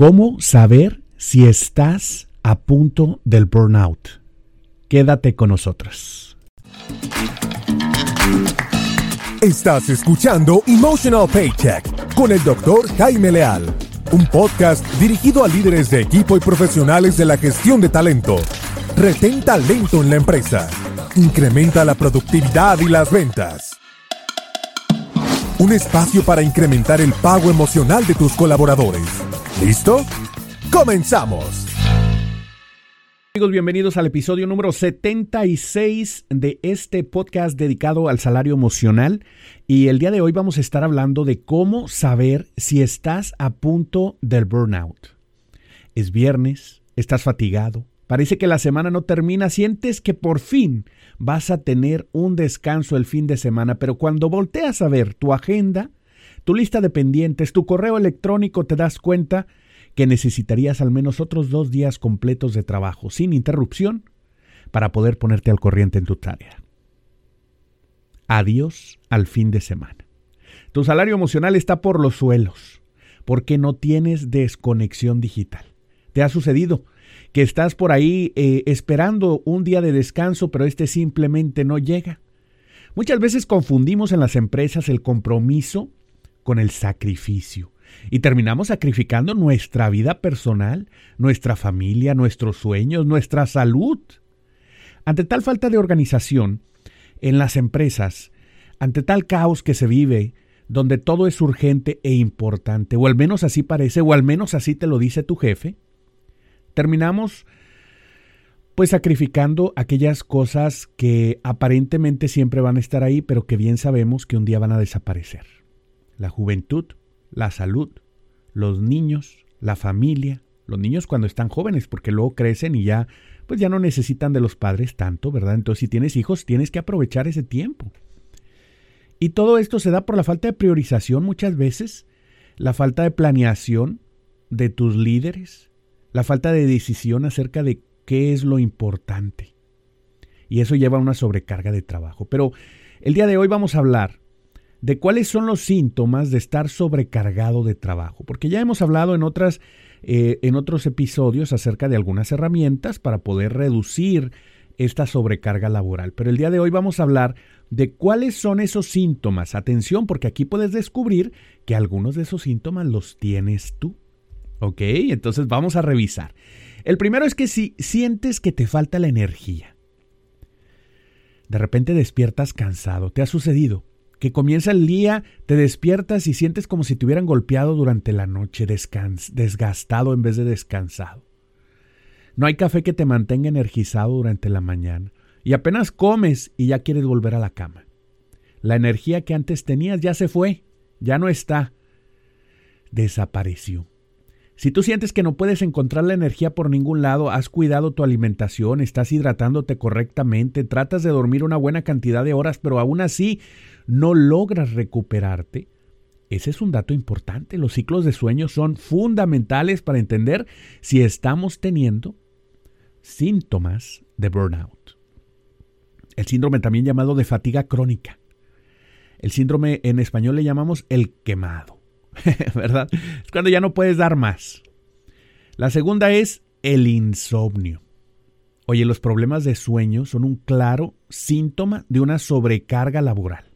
¿Cómo saber si estás a punto del burnout? Quédate con nosotros. Estás escuchando Emotional Paycheck con el doctor Jaime Leal, un podcast dirigido a líderes de equipo y profesionales de la gestión de talento. Retén talento en la empresa. Incrementa la productividad y las ventas. Un espacio para incrementar el pago emocional de tus colaboradores. ¿Listo? ¡Comenzamos! Amigos, bienvenidos al episodio número 76 de este podcast dedicado al salario emocional. Y el día de hoy vamos a estar hablando de cómo saber si estás a punto del burnout. Es viernes, estás fatigado, parece que la semana no termina, sientes que por fin vas a tener un descanso el fin de semana, pero cuando volteas a ver tu agenda, tu lista de pendientes, tu correo electrónico, te das cuenta que necesitarías al menos otros dos días completos de trabajo sin interrupción para poder ponerte al corriente en tu tarea. Adiós al fin de semana. Tu salario emocional está por los suelos porque no tienes desconexión digital. ¿Te ha sucedido que estás por ahí eh, esperando un día de descanso pero este simplemente no llega? Muchas veces confundimos en las empresas el compromiso con el sacrificio y terminamos sacrificando nuestra vida personal, nuestra familia, nuestros sueños, nuestra salud. Ante tal falta de organización en las empresas, ante tal caos que se vive, donde todo es urgente e importante, o al menos así parece, o al menos así te lo dice tu jefe, terminamos pues sacrificando aquellas cosas que aparentemente siempre van a estar ahí, pero que bien sabemos que un día van a desaparecer. La juventud, la salud, los niños, la familia, los niños cuando están jóvenes, porque luego crecen y ya, pues ya no necesitan de los padres tanto, ¿verdad? Entonces, si tienes hijos, tienes que aprovechar ese tiempo. Y todo esto se da por la falta de priorización muchas veces, la falta de planeación de tus líderes, la falta de decisión acerca de qué es lo importante. Y eso lleva a una sobrecarga de trabajo. Pero el día de hoy vamos a hablar de cuáles son los síntomas de estar sobrecargado de trabajo, porque ya hemos hablado en otras eh, en otros episodios acerca de algunas herramientas para poder reducir esta sobrecarga laboral. Pero el día de hoy vamos a hablar de cuáles son esos síntomas. Atención, porque aquí puedes descubrir que algunos de esos síntomas los tienes tú. ¿Ok? Entonces vamos a revisar. El primero es que si sientes que te falta la energía, de repente despiertas cansado, ¿te ha sucedido? Que comienza el día, te despiertas y sientes como si te hubieran golpeado durante la noche, desgastado en vez de descansado. No hay café que te mantenga energizado durante la mañana y apenas comes y ya quieres volver a la cama. La energía que antes tenías ya se fue, ya no está, desapareció. Si tú sientes que no puedes encontrar la energía por ningún lado, has cuidado tu alimentación, estás hidratándote correctamente, tratas de dormir una buena cantidad de horas, pero aún así no logras recuperarte, ese es un dato importante. Los ciclos de sueño son fundamentales para entender si estamos teniendo síntomas de burnout. El síndrome también llamado de fatiga crónica. El síndrome en español le llamamos el quemado, ¿verdad? Es cuando ya no puedes dar más. La segunda es el insomnio. Oye, los problemas de sueño son un claro síntoma de una sobrecarga laboral.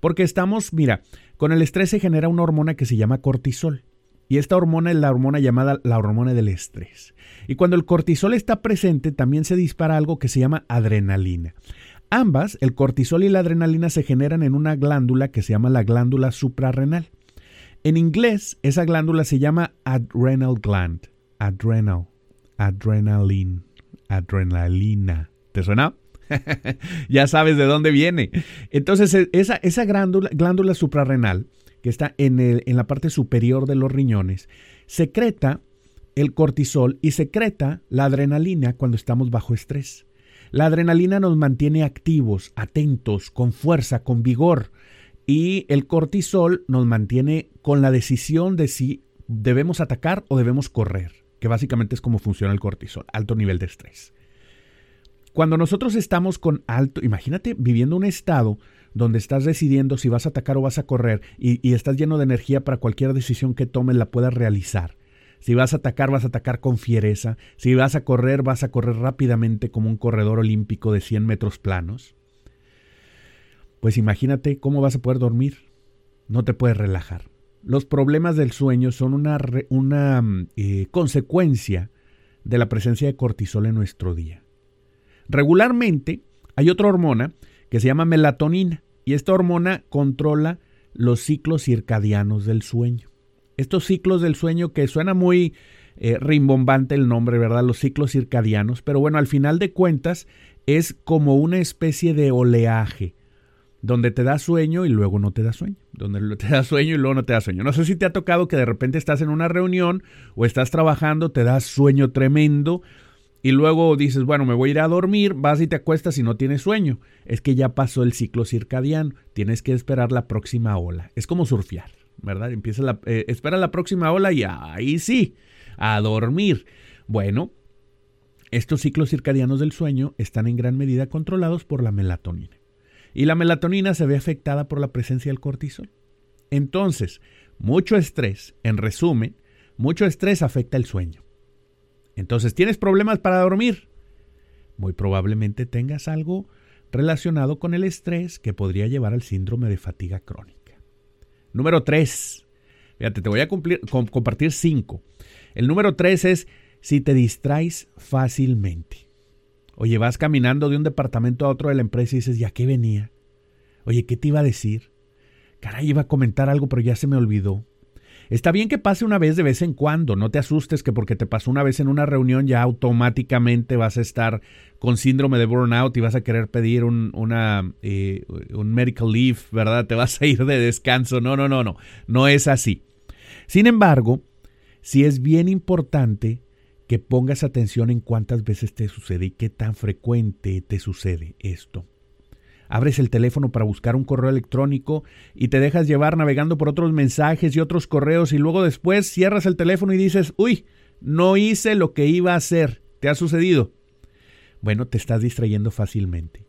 Porque estamos, mira, con el estrés se genera una hormona que se llama cortisol. Y esta hormona es la hormona llamada la hormona del estrés. Y cuando el cortisol está presente, también se dispara algo que se llama adrenalina. Ambas, el cortisol y la adrenalina, se generan en una glándula que se llama la glándula suprarrenal. En inglés, esa glándula se llama adrenal gland. Adrenal. Adrenaline. Adrenalina. ¿Te suena? ya sabes de dónde viene. Entonces, e, esa, esa glándula, suprarrenal, que está en, el, en la parte superior de los riñones, secreta el cortisol y secreta la adrenalina cuando estamos bajo estrés. La adrenalina nos mantiene activos, atentos, con fuerza, con vigor. Y el cortisol nos mantiene con la decisión de si debemos atacar o debemos correr, que básicamente es como funciona el cortisol, alto nivel de estrés. Cuando nosotros estamos con alto, imagínate viviendo un estado donde estás decidiendo si vas a atacar o vas a correr y, estás lleno de energía para cualquier decisión que tomes la puedas realizar. Si vas a atacar, vas a atacar con fiereza. Si vas a correr, vas a correr rápidamente como un corredor olímpico de 100 metros planos. Pues imagínate cómo vas a poder dormir. No te puedes relajar. Los problemas del sueño son una, una eh, consecuencia de la presencia de cortisol en nuestro día. Regularmente hay otra hormona que se llama melatonina y esta hormona controla los ciclos circadianos del sueño. Estos ciclos del sueño que suena muy eh, rimbombante el nombre, ¿verdad? Los ciclos circadianos, pero bueno, al final de cuentas es como una especie de oleaje donde te da sueño y luego no te da sueño, donde te da sueño y luego no te da sueño. No sé si te ha tocado que de repente estás en una reunión o estás trabajando, te da sueño tremendo y luego dices, bueno, me voy a ir a dormir, vas y te acuestas y no tienes sueño. Es que ya pasó el ciclo circadiano, tienes que esperar la próxima ola. Es como surfear, ¿verdad? Empieza la, eh, espera la próxima ola y ahí sí, a dormir. Bueno, estos ciclos circadianos del sueño están en gran medida controlados por la melatonina y la melatonina se ve afectada por la presencia del cortisol. Entonces, mucho estrés, en resumen, mucho estrés afecta el sueño. Entonces, ¿tienes problemas para dormir? Muy probablemente tengas algo relacionado con el estrés que podría llevar al síndrome de fatiga crónica. Número 3. Fíjate, te voy a compartir 5. El número 3 es si te distraes fácilmente. Oye, vas caminando de un departamento a otro de la empresa y dices, ¿ya qué venía? Oye, ¿qué te iba a decir? Caray, iba a comentar algo, pero ya se me olvidó. Está bien que pase una vez de vez en cuando, no te asustes que porque te pasó una vez en una reunión ya automáticamente vas a estar con síndrome de burnout y vas a querer pedir un, eh, un medical leave, ¿verdad? Te vas a ir de descanso. No, no, no, no, no es así. Sin embargo, sí es bien importante que pongas atención en cuántas veces te sucede y qué tan frecuente te sucede esto. Abres el teléfono para buscar un correo electrónico y te dejas llevar navegando por otros mensajes y otros correos y luego después cierras el teléfono y dices, uy, no hice lo que iba a hacer. ¿Te ha sucedido? Bueno, te estás distrayendo fácilmente.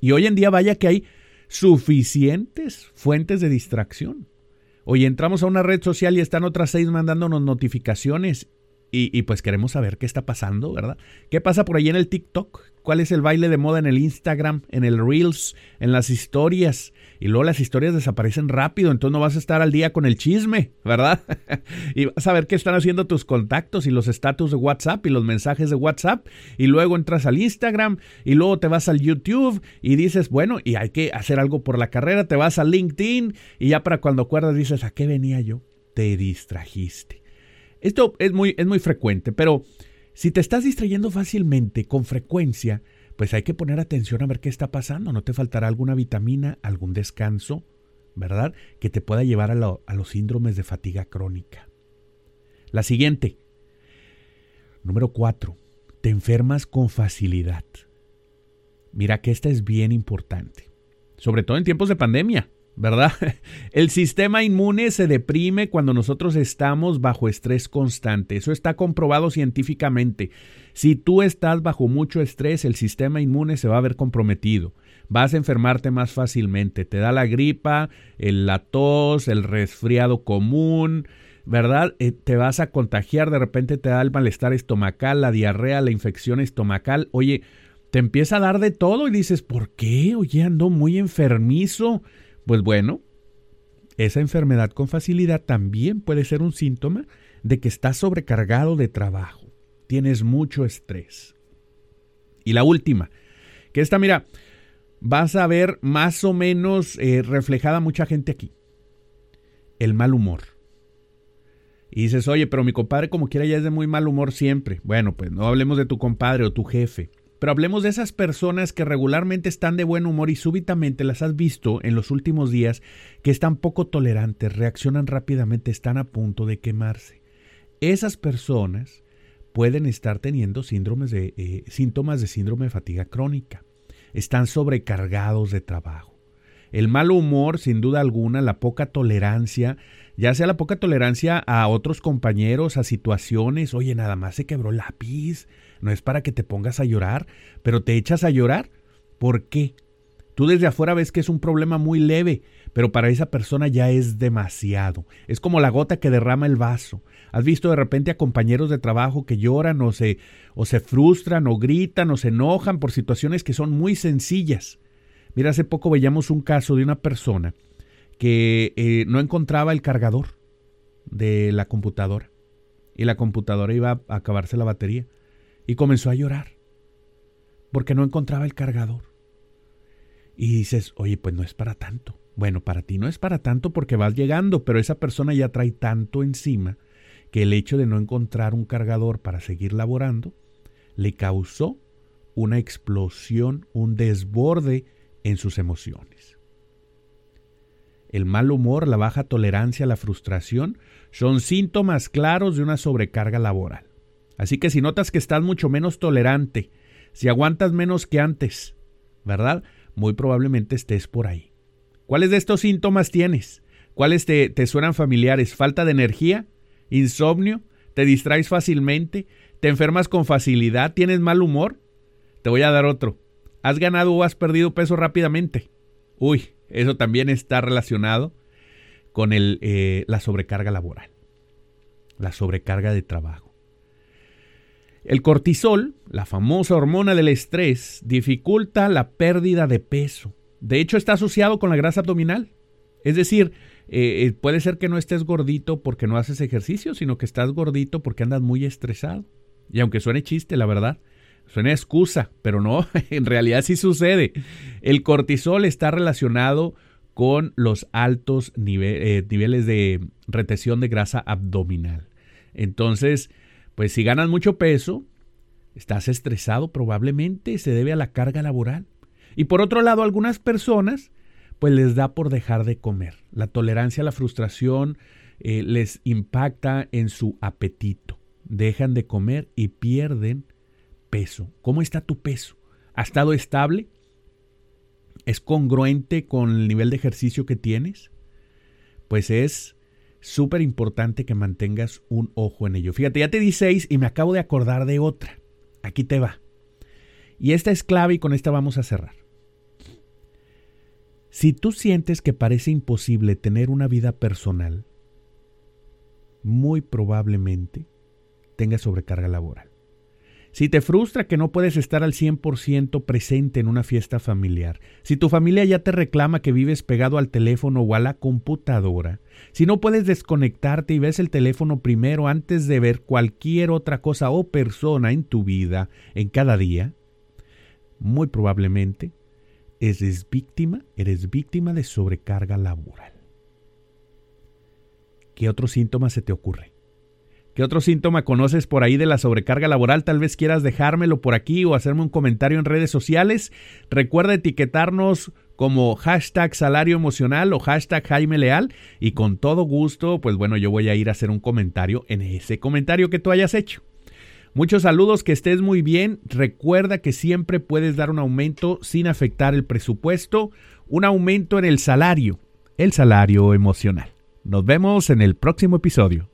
Y hoy en día vaya que hay suficientes fuentes de distracción. Hoy entramos a una red social y están otras seis mandándonos notificaciones y, pues queremos saber qué está pasando, ¿verdad? ¿Qué pasa por ahí en el TikTok? ¿Cuál es el baile de moda en el Instagram, en el Reels, en las historias? Y luego las historias desaparecen rápido, entonces no vas a estar al día con el chisme, ¿verdad? y vas a ver qué están haciendo tus contactos y los estatus de WhatsApp y los mensajes de WhatsApp. Y luego entras al Instagram y luego te vas al YouTube y dices, bueno, y hay que hacer algo por la carrera, te vas a LinkedIn y ya para cuando acuerdas dices, ¿a qué venía yo? Te distrajiste. Esto es muy, es muy frecuente, pero si te estás distrayendo fácilmente, con frecuencia, pues hay que poner atención a ver qué está pasando. No te faltará alguna vitamina, algún descanso, ¿verdad? Que te pueda llevar a, a los síndromes de fatiga crónica. La siguiente. Número cuatro. Te enfermas con facilidad. Mira que esta es bien importante. Sobre todo en tiempos de pandemia. ¿Verdad? El sistema inmune se deprime cuando nosotros estamos bajo estrés constante. Eso está comprobado científicamente. Si tú estás bajo mucho estrés, el sistema inmune se va a ver comprometido. Vas a enfermarte más fácilmente. Te da la gripa, el, la tos, el resfriado común, ¿verdad? Eh, te vas a contagiar, de repente te da el malestar estomacal, la diarrea, la infección estomacal. Oye, te empieza a dar de todo y dices, ¿por qué? Oye, ando muy enfermizo pues bueno, esa enfermedad con facilidad también puede ser un síntoma de que estás sobrecargado de trabajo, tienes mucho estrés. Y la última, que esta, mira, vas a ver más o menos eh, reflejada mucha gente aquí, el mal humor. Y dices, oye, pero mi compadre como quiera ya es de muy mal humor siempre. Bueno, pues no hablemos de tu compadre o tu jefe. Pero hablemos de esas personas que regularmente están de buen humor y súbitamente las has visto en los últimos días que están poco tolerantes, reaccionan rápidamente, están a punto de quemarse. Esas personas pueden estar teniendo síndromes de, eh, síntomas de síndrome de fatiga crónica. Están sobrecargados de trabajo. El mal humor, sin duda alguna, la poca tolerancia, ya sea la poca tolerancia a otros compañeros, a situaciones, oye, nada más se quebró el lápiz, no es para que te pongas a llorar, pero te echas a llorar. ¿Por qué? Tú desde afuera ves que es un problema muy leve, pero para esa persona ya es demasiado. Es como la gota que derrama el vaso. ¿Has visto de repente a compañeros de trabajo que lloran o se, o se frustran o gritan o se enojan por situaciones que son muy sencillas? Mira, hace poco veíamos un caso de una persona que eh, no encontraba el cargador de la computadora y la computadora iba a acabarse la batería y comenzó a llorar porque no encontraba el cargador. Y dices, oye, pues no es para tanto. Bueno, para ti no es para tanto porque vas llegando, pero esa persona ya trae tanto encima que el hecho de no encontrar un cargador para seguir laborando le causó una explosión, un desborde en sus emociones. El mal humor, la baja tolerancia, la frustración son síntomas claros de una sobrecarga laboral. Así que si notas que estás mucho menos tolerante, si aguantas menos que antes, ¿verdad? muy probablemente estés por ahí. ¿Cuáles de estos síntomas tienes? ¿Cuáles te, te suenan familiares? ¿Falta de energía? ¿Insomnio? ¿Te distraes fácilmente? ¿Te enfermas con facilidad? ¿Tienes mal humor? Te voy a dar otro. ¿Has ganado o has perdido peso rápidamente? Uy, eso también está relacionado con eh, la sobrecarga laboral, la sobrecarga de trabajo. El cortisol, la famosa hormona del estrés, dificulta la pérdida de peso. De hecho, está asociado con la grasa abdominal. Es decir, eh, eh, puede ser que no estés gordito porque no haces ejercicio, sino que estás gordito porque andas muy estresado. Y aunque suene chiste, la verdad, suena excusa, pero no, en realidad sí sucede. El cortisol está relacionado con los altos eh, niveles de retención de grasa abdominal. Entonces, pues si ganas mucho peso, estás estresado probablemente, se debe a la carga laboral. Y por otro lado, algunas personas, pues les da por dejar de comer. La tolerancia a la frustración eh, les impacta en su apetito. Dejan de comer y pierden peso. ¿Cómo está tu peso? ¿Ha estado estable? ¿Es congruente con el nivel de ejercicio que tienes? Pues es súper importante que mantengas un ojo en ello. Fíjate, ya te di seis y me acabo de acordar de otra. Aquí te va. Y esta es clave y con esta vamos a cerrar. Si tú sientes que parece imposible tener una vida personal, muy probablemente tengas sobrecarga laboral. Si te frustra que no puedes estar al 100% presente en una fiesta familiar, si tu familia ya te reclama que vives pegado al teléfono o a la computadora, si no puedes desconectarte y ves el teléfono primero antes de ver cualquier otra cosa o persona en tu vida en cada día, muy probablemente eres víctima, eres víctima de sobrecarga laboral. ¿Qué otro síntoma se te ocurre? ¿Qué otro síntoma conoces por ahí de la sobrecarga laboral? Tal vez quieras dejármelo por aquí o hacerme un comentario en redes sociales. Recuerda etiquetarnos como hashtag salario emocional o hashtag Jaime Leal y con todo gusto, pues bueno, yo voy a ir a hacer un comentario en ese comentario que tú hayas hecho. Muchos saludos, que estés muy bien. Recuerda que siempre puedes dar un aumento sin afectar el presupuesto, un aumento en el salario, el salario emocional. Nos vemos en el próximo episodio.